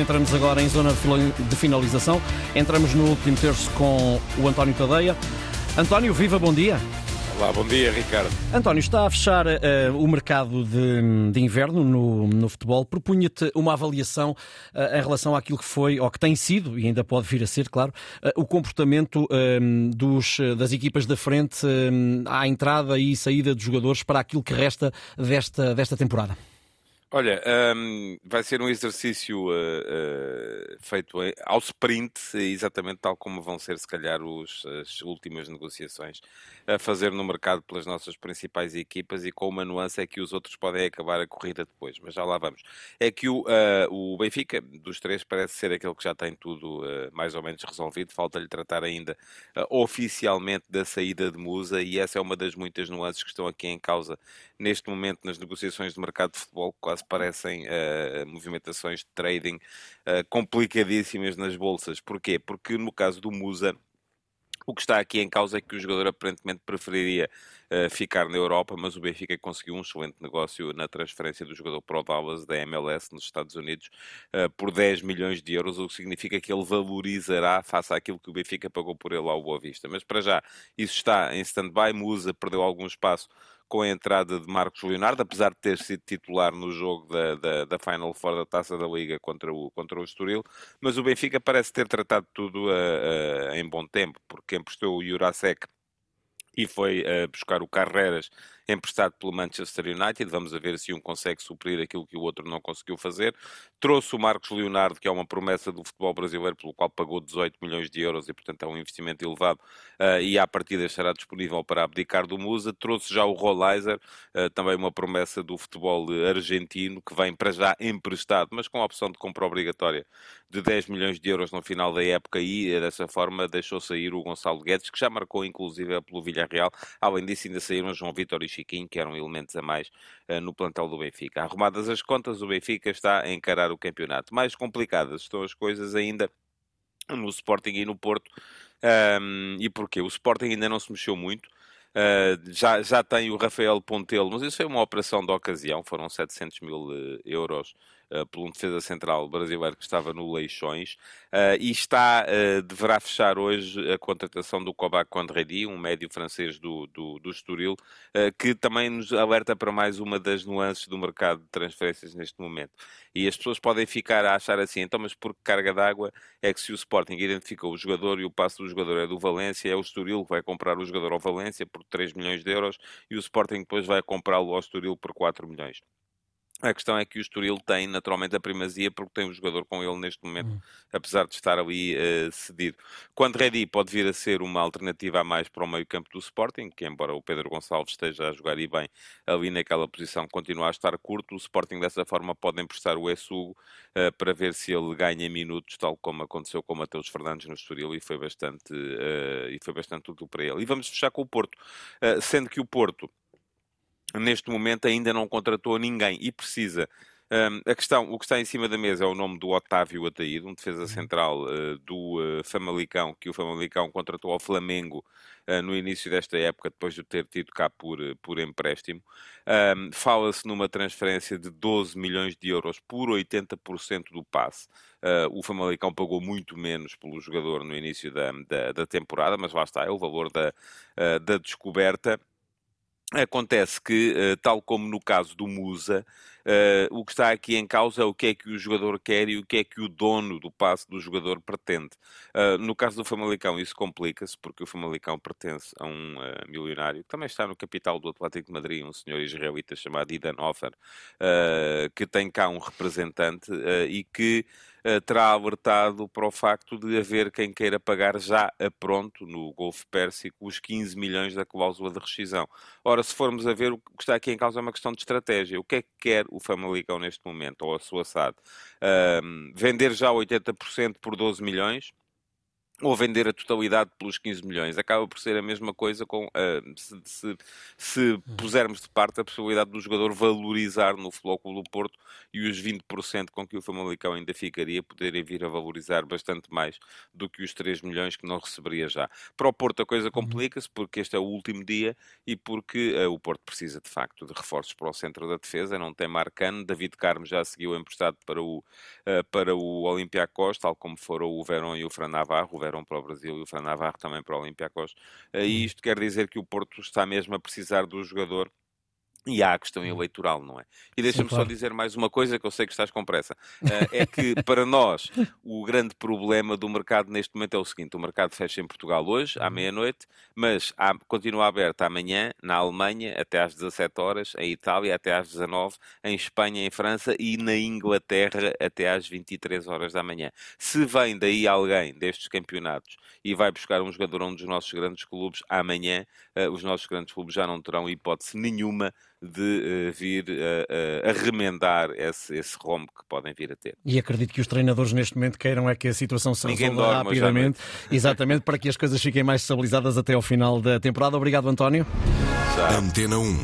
Entramos agora em zona de finalização. Entramos no último terço com o António Tadeia. António, viva, bom dia. Olá, bom dia, Ricardo. António, está a fechar uh, o mercado de, de inverno no, no futebol. Propunha-te uma avaliação uh, em relação àquilo que foi, ou que tem sido, e ainda pode vir a ser, claro, uh, o comportamento dos, das equipas da frente à entrada e saída dos jogadores para aquilo que resta desta, desta temporada. Olha, um, vai ser um exercício uh, uh, feito ao sprint, exatamente tal como vão ser, se calhar, os, as últimas negociações a fazer no mercado pelas nossas principais equipas e com uma nuance é que os outros podem acabar a corrida depois, mas já lá vamos. É que o, uh, o Benfica, dos três, parece ser aquele que já tem tudo mais ou menos resolvido, falta-lhe tratar ainda oficialmente da saída de Musa e essa é uma das muitas nuances que estão aqui em causa neste momento nas negociações de mercado de futebol, quase parecem uh, movimentações de trading uh, complicadíssimas nas bolsas. Porquê? Porque no caso do Musa, o que está aqui em causa é que o jogador aparentemente preferiria uh, ficar na Europa, mas o Benfica conseguiu um excelente negócio na transferência do jogador para o Dallas da MLS nos Estados Unidos uh, por 10 milhões de euros, o que significa que ele valorizará face àquilo que o Benfica pagou por ele ao Boa Vista. Mas para já, isso está em stand-by. Musa perdeu algum espaço com a entrada de Marcos Leonardo, apesar de ter sido titular no jogo da, da, da Final Four da Taça da Liga contra o, contra o Estoril, mas o Benfica parece ter tratado tudo em bom tempo, porque emprestou o Jurasek e foi uh, buscar o Carreras emprestado pelo Manchester United. Vamos ver se um consegue suprir aquilo que o outro não conseguiu fazer. Trouxe o Marcos Leonardo, que é uma promessa do futebol brasileiro, pelo qual pagou 18 milhões de euros e, portanto, é um investimento elevado uh, e, à partida, estará disponível para abdicar do Musa. Trouxe já o Rollizer, uh, também uma promessa do futebol argentino, que vem para já emprestado, mas com a opção de compra obrigatória de 10 milhões de euros no final da época e, dessa forma, deixou sair o Gonçalo Guedes, que já marcou, inclusive, pelo Villarreal. Além disso, ainda saíram João Vitor e Que eram elementos a mais uh, no plantel do Benfica. Arrumadas as contas, o Benfica está a encarar o campeonato. Mais complicadas estão as coisas ainda no Sporting e no Porto. Um, e porquê? O Sporting ainda não se mexeu muito. Uh, já, já tem o Rafael Pontelo, mas isso foi uma operação de ocasião, foram 700 mil uh, euros uh, por um defesa central brasileiro que estava no Leixões, uh, e está, deverá fechar hoje a contratação do Kovac Condredi, um médio francês do, do, do Estoril, que também nos alerta para mais uma das nuances do mercado de transferências neste momento. E as pessoas podem ficar a achar assim, então, mas por que carga d'água é que se o Sporting identificou o jogador e o passo do jogador é do Valência, é o Estoril que vai comprar o jogador ao Valência por 3 milhões de euros e o Sporting depois vai comprá-lo ao Estoril por 4 milhões. A questão é que o Estoril tem naturalmente a primazia porque tem um jogador com ele neste momento, hum. apesar de estar ali uh, cedido. Quando Redi pode vir a ser uma alternativa a mais para o meio campo do Sporting, que embora o Pedro Gonçalves esteja a jogar e bem ali naquela posição, continua a estar curto, o Sporting dessa forma pode emprestar o Essugo uh, para ver se ele ganha minutos, tal como aconteceu com o Mateus Fernandes no Estoril e foi bastante, uh, e foi bastante útil para ele. E vamos fechar com o Porto, sendo que o Porto neste momento ainda não contratou ninguém e precisa. Um, a questão, o que está em cima da mesa é o nome do Otávio Ataído, um defesa uhum. central uh, do uh, Famalicão, que o Famalicão contratou ao Flamengo uh, no início desta época, depois de ter tido cá por, por empréstimo. Um, Fala-se numa transferência de 12 milhões de euros por 80% do passe. o Famalicão pagou muito menos pelo jogador no início da, da, da temporada, mas lá está, é o valor da, da descoberta Acontece que, eh, tal como no caso do Musa, uh, o que está aqui em causa é o que é que o jogador quer e o que é que o dono do passe do jogador pretende. Uh, no caso do Famalicão, isso complica-se, porque o Famalicão pertence a um uh, milionário, que também está no capital do Atlético de Madrid, um senhor israelita chamado Idan Offer, que tem cá um representante e que terá alertado para o facto de haver quem queira pagar já a pronto, no Golfo Pérsico, os 15 milhões da cláusula de rescisão. Ora, se formos a ver, o que está aqui em causa é uma questão de estratégia. O que é que quer o Famalicão neste momento, ou a sua SAD? Uh, vender já 80% por 12 milhões? Ou vender a totalidade pelos 15 milhões. Acaba por ser a mesma coisa com, uh, se, se, se, pusermos de parte a possibilidade do jogador valorizar no Clube do Porto e os 20% com que o Famalicão ainda ficaria poderem vir a valorizar bastante mais do que os 3 milhões que não receberia já. Para o Porto a coisa uhum. complica-se porque este é o último dia e porque uh, o Porto precisa de facto de reforços para o centro da defesa, não tem Marcano, David Carmo já seguiu emprestado para o, uh, para o Olympiacos, tal como foram o Verón e o Fran Navarro, o Verón para o Brasil e o Fran Navarro também para o Olympiacos. Uh, e isto quer dizer que o Porto está mesmo a precisar do jogador e há a questão eleitoral, não é? E deixa-me claro. só dizer mais uma coisa que eu sei que estás com pressa. Uh, é que para nós o grande problema do mercado neste momento é o seguinte: o mercado fecha em Portugal hoje, à uhum. meia-noite, mas há, continua aberto amanhã na Alemanha até às 17 horas, em Itália até às 19, em Espanha, em França e na Inglaterra até às 23 horas da manhã. Se vem daí alguém destes campeonatos e vai buscar um jogador a um dos nossos grandes clubes amanhã, uh, os nossos grandes clubes já não terão hipótese nenhuma de uh, vir uh, a remendar esse, esse rombo que podem vir a ter. E acredito que os treinadores neste momento queiram é que a situação se resolva rapidamente, exatamente para que as coisas fiquem mais estabilizadas até ao final da temporada. Obrigado, António. Já. Antena 1.